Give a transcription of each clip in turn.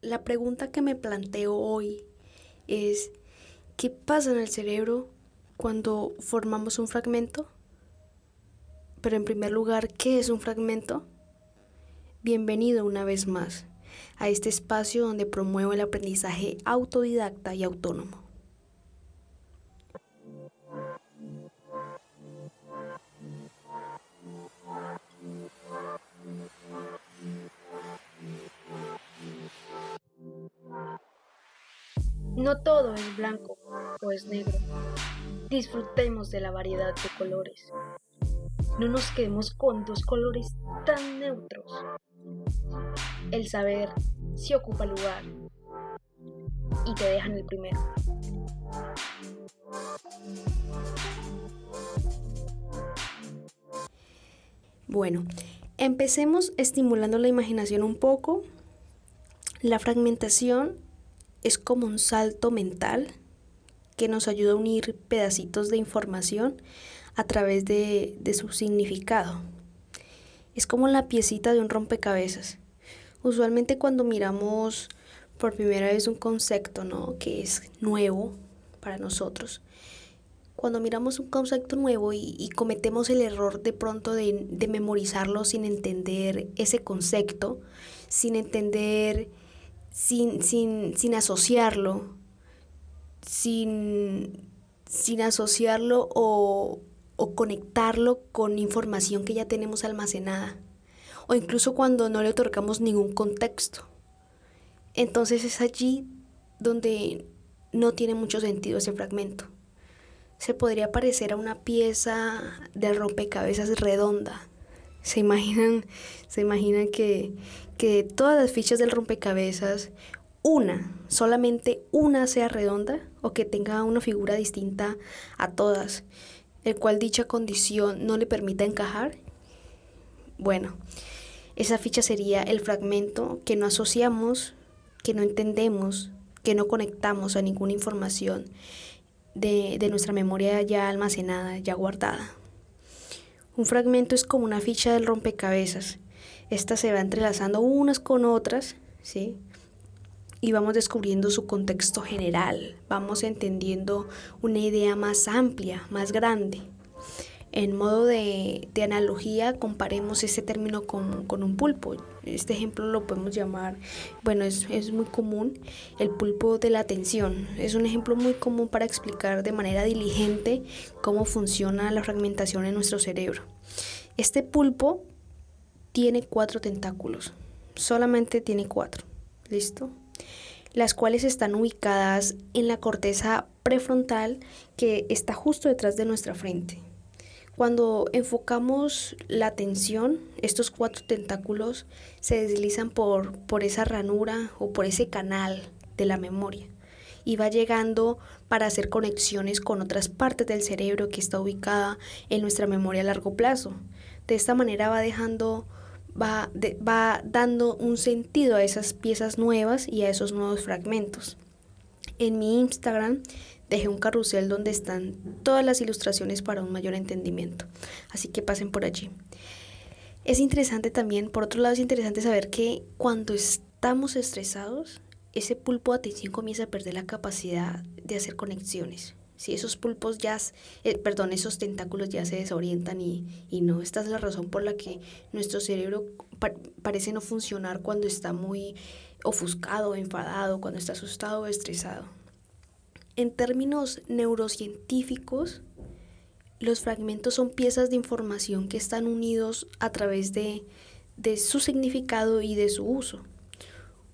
la pregunta que me planteo hoy es, ¿qué pasa en el cerebro cuando formamos un fragmento? Pero en primer lugar, ¿qué es un fragmento? Bienvenido una vez más a este espacio donde promuevo el aprendizaje autodidacta y autónomo. No todo es blanco o es negro. Disfrutemos de la variedad de colores. No nos quedemos con dos colores tan neutros. El saber si ocupa lugar y te dejan el primero. Bueno, empecemos estimulando la imaginación un poco. La fragmentación es como un salto mental que nos ayuda a unir pedacitos de información a través de, su significado. Es como la piecita de un rompecabezas. Usualmente cuando miramos por primera vez un concepto, ¿no? Que es nuevo para nosotros. Cuando miramos un concepto nuevo y, cometemos el error de pronto de, de memorizarlo sin entender ese concepto, sin entender sin, sin, sin asociarlo, sin, sin asociarlo o, o conectarlo con información que ya tenemos almacenada, o incluso cuando no le otorgamos ningún contexto. Entonces es allí donde no tiene mucho sentido ese fragmento. Se podría parecer a una pieza de rompecabezas redonda. Se imaginan, se imaginan que, que todas las fichas del rompecabezas, una, solamente una sea redonda o que tenga una figura distinta a todas, el cual dicha condición no le permita encajar? Bueno, esa ficha sería el fragmento que no asociamos, que no entendemos, que no conectamos a ninguna información de, de nuestra memoria ya almacenada, ya guardada. Un fragmento es como una ficha del rompecabezas esta se va entrelazando unas con otras, ¿sí? Y vamos descubriendo su contexto general, vamos entendiendo una idea más amplia, más grande. En modo de, analogía, comparemos este término con, un pulpo. Este ejemplo lo podemos llamar, bueno, es, es muy común, el pulpo de la atención. Es un ejemplo muy común para explicar de manera diligente cómo funciona la fragmentación en nuestro cerebro. Este pulpo tiene cuatro tentáculos. Solamente tiene cuatro. ¿Listo? Las cuales están ubicadas en la corteza prefrontal que está justo detrás de nuestra frente. Cuando enfocamos la atención, estos cuatro tentáculos se deslizan por, por esa ranura o por ese canal de la memoria y va llegando para hacer conexiones con otras partes del cerebro que está ubicada en nuestra memoria a largo plazo. De esta manera va dejando va, va dando un sentido a esas piezas nuevas y a esos nuevos fragmentos. En mi Instagram dejé un carrusel donde están todas las ilustraciones para un mayor entendimiento, así que pasen por allí. Es interesante también, por otro lado es interesante saber que cuando estamos estresados, ese pulpo de atención comienza a perder la capacidad de hacer conexiones. Si esos pulpos ya, eh, perdón, esos tentáculos ya se desorientan y, no, esta es la razón por la que nuestro cerebro parece no funcionar cuando está muy ofuscado, enfadado, cuando está asustado o estresado. En términos neurocientíficos, los fragmentos son piezas de información que están unidos a través de, de su significado y de su uso.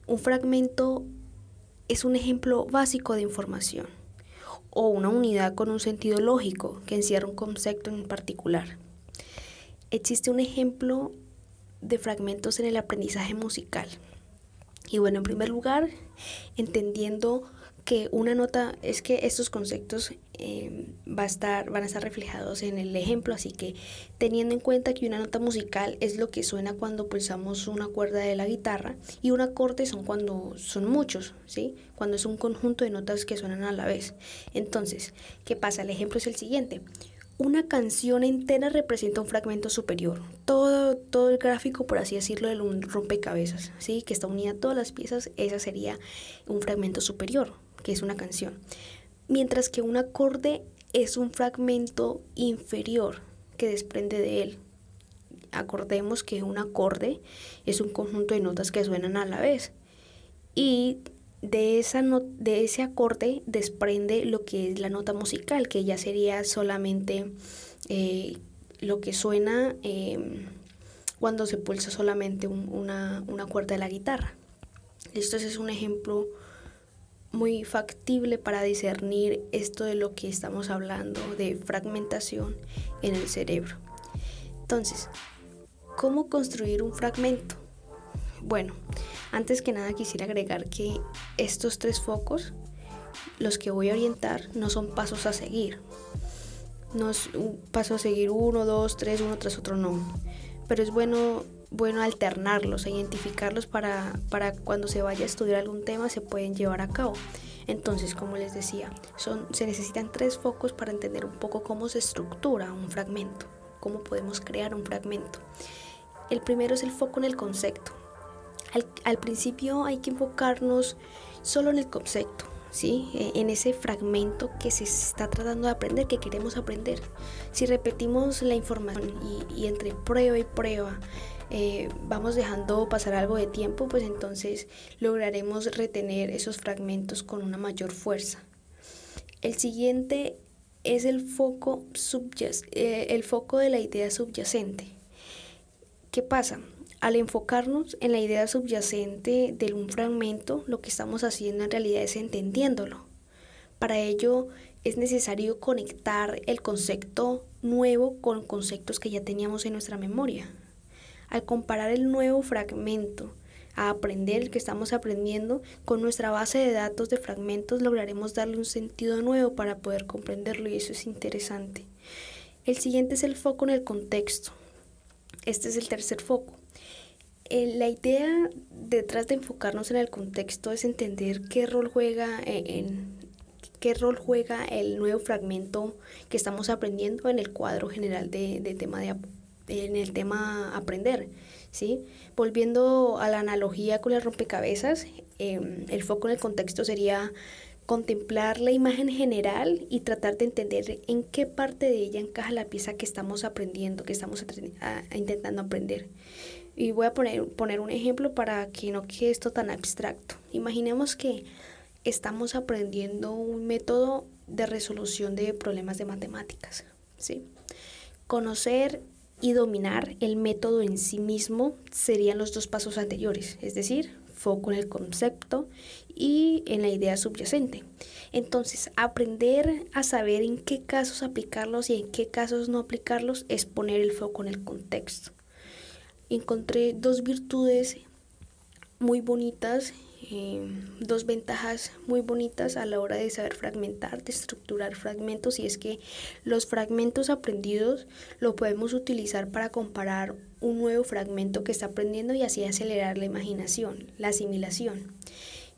Un fragmento es un ejemplo básico de información o una unidad con un sentido lógico que encierra un concepto en particular. Existe un ejemplo de fragmentos en el aprendizaje musical. Y bueno, en primer lugar, entendiendo que una nota es que estos conceptos eh, va a estar, van a estar reflejados en el ejemplo, así que teniendo en cuenta que una nota musical es lo que suena cuando pulsamos una cuerda de la guitarra y un acorde son cuando son muchos, ¿sí? Cuando es un conjunto de notas que suenan a la vez. Entonces, ¿qué pasa? El ejemplo es el siguiente. Una canción entera representa un fragmento superior. Todo, todo el gráfico, por así decirlo, de un rompecabezas, ¿sí? que está unida a todas las piezas, esa sería un fragmento superior, que es una canción. Mientras que un acorde es un fragmento inferior que desprende de él. Acordemos que un acorde es un conjunto de notas que suenan a la vez. Y de, esa de ese acorde desprende lo que es la nota musical, que ya sería solamente eh, lo que suena em, cuando se pulsa solamente una, una, cuerda de la guitarra. Esto es un ejemplo muy factible para discernir esto de lo que estamos hablando de fragmentación en el cerebro. Entonces, ¿cómo construir un fragmento? Bueno, antes que nada quisiera agregar que estos tres focos, los que voy a orientar, no son pasos a seguir. No es un paso a seguir uno, dos, tres, uno tras otro, no. Pero es bueno, bueno alternarlos, identificarlos para, para cuando se vaya a estudiar algún tema se pueden llevar a cabo. Entonces, como les decía, son, se necesitan tres focos para entender un poco cómo se estructura un fragmento, cómo podemos crear un fragmento. El primero es el foco en el concepto. Al, principio hay que enfocarnos solo en el concepto, ¿sí? E, en ese fragmento que se está tratando de aprender, que queremos aprender. Si repetimos la información y, entre prueba y prueba eh, vamos dejando pasar algo de tiempo, pues entonces lograremos retener esos fragmentos con una mayor fuerza. El siguiente es el foco, eh, el foco de la idea subyacente. ¿Qué pasa? Al enfocarnos en la idea subyacente de un fragmento, lo que estamos haciendo en realidad es entendiéndolo. Para ello es necesario conectar el concepto nuevo con conceptos que ya teníamos en nuestra memoria. Al comparar el nuevo fragmento a aprender el que estamos aprendiendo, con nuestra base de datos de fragmentos lograremos darle un sentido nuevo para poder comprenderlo y eso es interesante. El siguiente es el foco en el contexto. Este es el tercer foco. Eh, la idea detrás de enfocarnos en el contexto es entender qué rol juega en, qué rol juega el nuevo fragmento que estamos aprendiendo en el cuadro general de, tema de, en el tema aprender. ¿sí? Volviendo a la analogía con el rompecabezas, em, el foco en el contexto sería contemplar la imagen general y tratar de entender en qué parte de ella encaja la pieza que estamos aprendiendo, que estamos intentando aprender. Y voy a poner, poner un ejemplo para que no quede esto tan abstracto. Imaginemos que estamos aprendiendo un método de resolución de problemas de matemáticas. ¿sí? Conocer y dominar el método en sí mismo serían los dos pasos anteriores, es decir, foco en el concepto y en la idea subyacente. Entonces, aprender a saber en qué casos aplicarlos y en qué casos no aplicarlos es poner el foco en el contexto encontré dos virtudes muy bonitas, eh, dos ventajas muy bonitas a la hora de saber fragmentar, de estructurar fragmentos, y es que los fragmentos aprendidos lo podemos utilizar para comparar un nuevo fragmento que está aprendiendo y así acelerar la imaginación, la asimilación.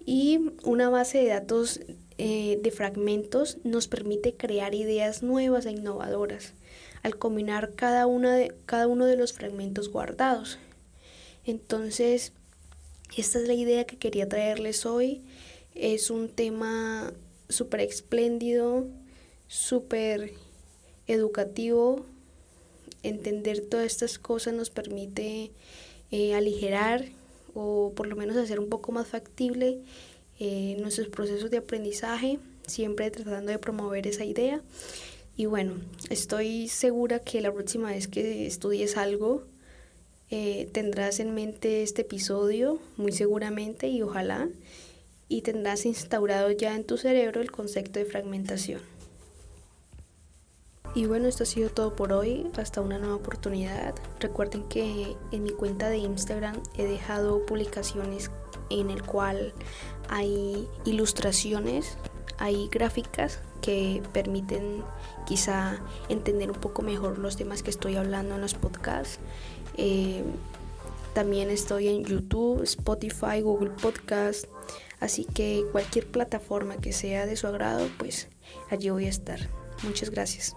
Y una base de datos eh, de fragmentos nos permite crear ideas nuevas e innovadoras al combinar cada, una de, cada uno de los fragmentos guardados. Entonces, esta es la idea que quería traerles hoy. Es un tema súper espléndido, súper educativo. Entender todas estas cosas nos permite eh, aligerar o por lo menos hacer un poco más factible eh, nuestros procesos de aprendizaje, siempre tratando de promover esa idea. Y bueno, estoy segura que la próxima vez que estudies algo, eh, tendrás en mente este episodio, muy seguramente, y ojalá, y tendrás instaurado ya en tu cerebro el concepto de fragmentación. Y bueno, esto ha sido todo por hoy. Hasta una nueva oportunidad. Recuerden que en mi cuenta de Instagram he dejado publicaciones en el cual hay ilustraciones, hay gráficas que permiten quizá entender un poco mejor los temas que estoy hablando en los podcasts. Eh, también estoy en YouTube, Spotify, Google Podcast, así que cualquier plataforma que sea de su agrado, pues allí voy a estar. Muchas gracias.